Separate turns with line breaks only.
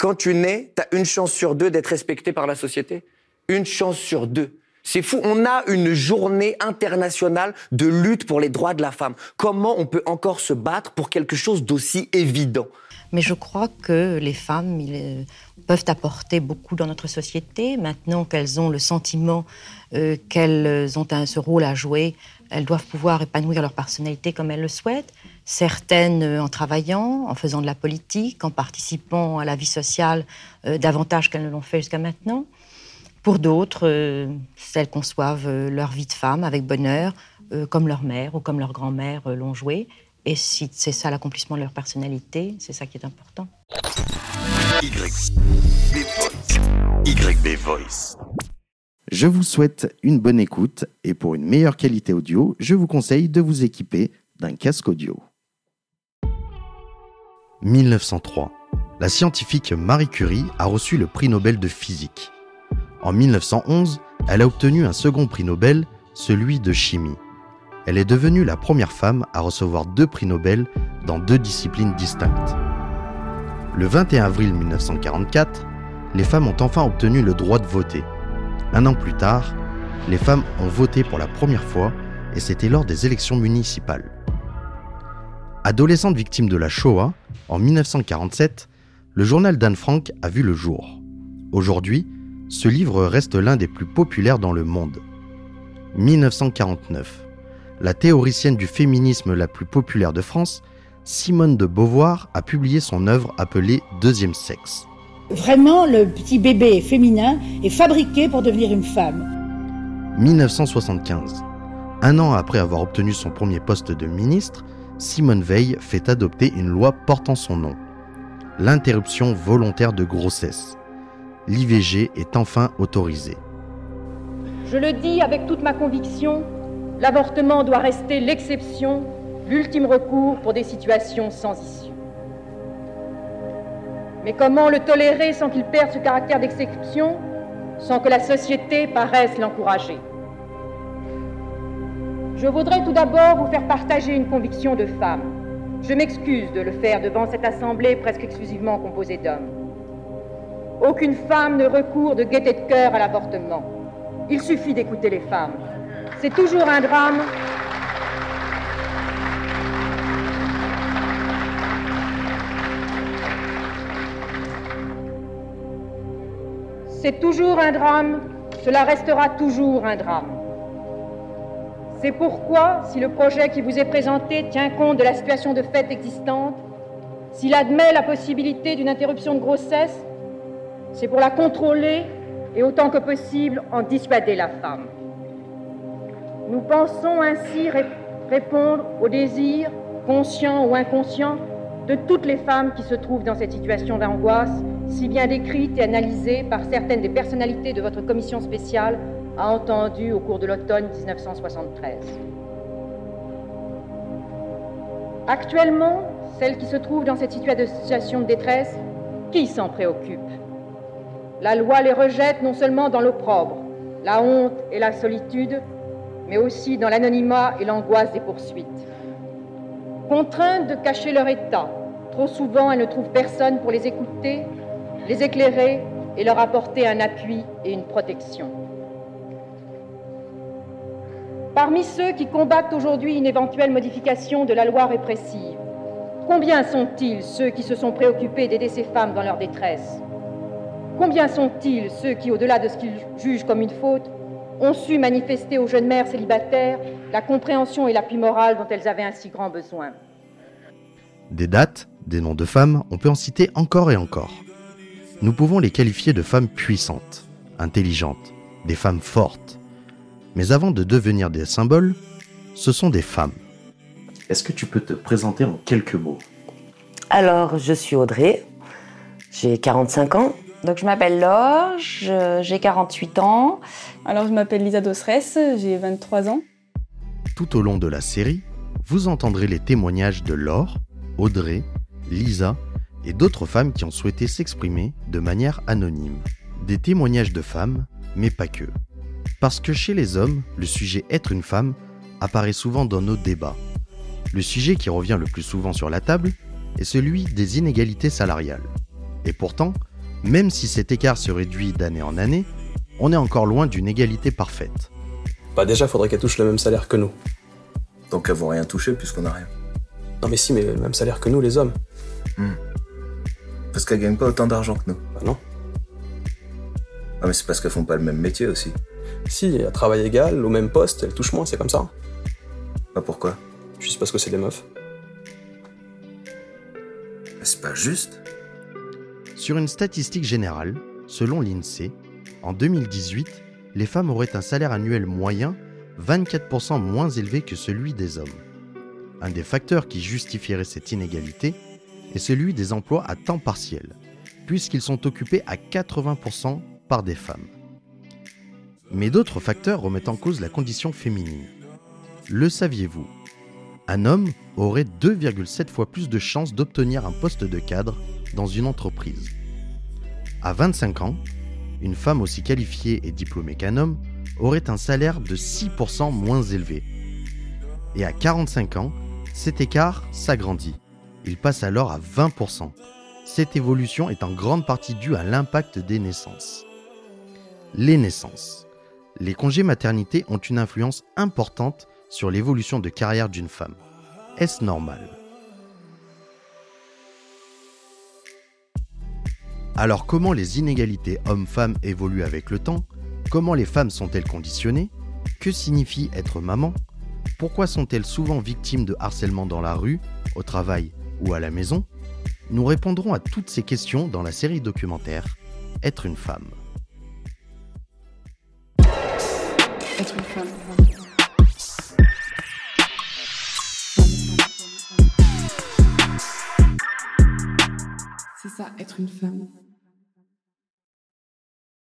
quand tu nais, tu as une chance sur deux d'être respecté par la société. Une chance sur deux. C'est fou. On a une journée internationale de lutte pour les droits de la femme. Comment on peut encore se battre pour quelque chose d'aussi évident?
Mais je crois que les femmes peuvent apporter beaucoup dans notre société. Maintenant qu'elles ont le sentiment euh, qu'elles ont ce rôle à jouer, elles doivent pouvoir épanouir leur personnalité comme elles le souhaitent. Certaines euh, en travaillant, en faisant de la politique, en participant à la vie sociale euh, davantage qu'elles ne l'ont fait jusqu'à maintenant. Pour d'autres, euh, elles conçoivent leur vie de femme avec bonheur, comme leur mère ou comme leur grand-mère l'ont joué. Et si c'est ça l'accomplissement de leur personnalité, c'est ça qui est important.
YB Voice. Je vous souhaite une bonne écoute et pour une meilleure qualité audio, je vous conseille de vous équiper d'un casque audio. 1903. La scientifique Marie Curie a reçu le prix Nobel de physique. En 1911, elle a obtenu un second prix Nobel, celui de chimie. Elle est devenue la première femme à recevoir deux prix Nobel dans deux disciplines distinctes. Le 21 avril 1944, les femmes ont enfin obtenu le droit de voter. Un an plus tard, les femmes ont voté pour la première fois et c'était lors des élections municipales. Adolescente victime de la Shoah, en 1947, le journal d'Anne Frank a vu le jour. Aujourd'hui, ce livre reste l'un des plus populaires dans le monde. 1949. La théoricienne du féminisme la plus populaire de France, Simone de Beauvoir, a publié son œuvre appelée Deuxième sexe.
Vraiment, le petit bébé féminin est fabriqué pour devenir une femme.
1975. Un an après avoir obtenu son premier poste de ministre, Simone Veil fait adopter une loi portant son nom. L'interruption volontaire de grossesse. L'IVG est enfin autorisée.
Je le dis avec toute ma conviction, l'avortement doit rester l'exception, l'ultime recours pour des situations sans issue. Mais comment le tolérer sans qu'il perde ce caractère d'exception, sans que la société paraisse l'encourager? Je voudrais tout d'abord vous faire partager une conviction de femme. Je m'excuse de le faire devant cette assemblée presque exclusivement composée d'hommes. Aucune femme ne recourt de gaieté de cœur à l'avortement. Il suffit d'écouter les femmes. C'est toujours un drame C'est toujours un drame, cela restera toujours un drame. C'est pourquoi, si le projet qui vous est présenté tient compte de la situation de fait existante, s'il admet la possibilité d'une interruption de grossesse, c'est pour la contrôler et autant que possible en dissuader la femme. Nous pensons ainsi répondre aux désirs, conscients ou inconscients, de toutes les femmes qui se trouvent dans cette situation d'angoisse si bien décrite et analysée par certaines des personnalités de votre commission spéciale, a entendu au cours de l'automne 1973. Actuellement, celles qui se trouvent dans cette situation de détresse, qui s'en préoccupe? La loi les rejette non seulement dans l'opprobre, la honte et la solitude, mais aussi dans l'anonymat et l'angoisse des poursuites. Contraintes de cacher leur état, trop souvent elles ne trouvent personne pour les écouter les éclairer et leur apporter un appui et une protection. Parmi ceux qui combattent aujourd'hui une éventuelle modification de la loi répressive, combien sont-ils ceux qui se sont préoccupés d'aider ces femmes dans leur détresse? Combien sont-ils ceux qui, au-delà de ce qu'ils jugent comme une faute, ont su manifester aux jeunes mères célibataires la compréhension et l'appui moral dont elles avaient un si grand besoin?
Des dates, des noms de femmes, on peut en citer encore et encore nous pouvons les qualifier de femmes puissantes, intelligentes, des femmes fortes. Mais avant de devenir des symboles, ce sont des femmes. Est-ce que tu peux te présenter en quelques mots?
Alors, je suis Audrey, j'ai 45 ans.
Donc, je m'appelle Laure, j'ai 48 ans.
Alors, je m'appelle Lisa Dosres, j'ai 23 ans.
Tout au long de la série, vous entendrez les témoignages de Laure, Audrey, Lisa et d'autres femmes qui ont souhaité s'exprimer de manière anonyme. Des témoignages de femmes, mais pas que. Parce que chez les hommes, le sujet être une femme apparaît souvent dans nos débats. Le sujet qui revient le plus souvent sur la table est celui des inégalités salariales. Et pourtant, Même si cet écart se réduit d'année en année, on est encore loin d'une égalité parfaite.
Bah déjà, faudrait qu'elle touche le même salaire que nous.
Donc elles vont rien toucher puisqu'on a rien.
Non mais si, mais le même salaire que nous, les hommes.
Hmm. Parce qu'elles gagnent pas autant d'argent que nous.
Bah non.
Ah mais c'est parce qu'elles font pas le même métier aussi.
Si, à travail égal, au même poste, elles touchent moins, c'est comme ça.
Bah pourquoi?
Juste parce que c'est des meufs.
C'est pas juste?
Sur une statistique générale, selon l'INSEE, en 2018, les femmes auraient un salaire annuel moyen 24% moins élevé que celui des hommes. Un des facteurs qui justifierait cette inégalité est celui des emplois à temps partiel, puisqu'ils sont occupés à 80% des femmes. Mais d'autres facteurs remettent en cause la condition féminine. Le saviez-vous? Un homme aurait 2,7 fois plus de chances d'obtenir un poste de cadre dans une entreprise. À 25 ans, une femme aussi qualifiée et diplômée qu'un homme aurait un salaire de 6% moins élevé. Et à 45 ans, cet écart s'agrandit. Il passe alors à 20%. Cette évolution est en grande partie due à l'impact des naissances. Les naissances. Les congés maternité ont une influence importante sur l'évolution de carrière d'une femme. Est-ce normal? Alors comment les inégalités hommes-femmes évoluent avec le temps? Comment les femmes sont-elles conditionnées? Que signifie être maman? Pourquoi sont-elles souvent victimes de harcèlement dans la rue, au travail ou à la maison? Nous répondrons à toutes ces questions dans la série documentaire Être une femme.
Être une femme. C'est ça, être une femme.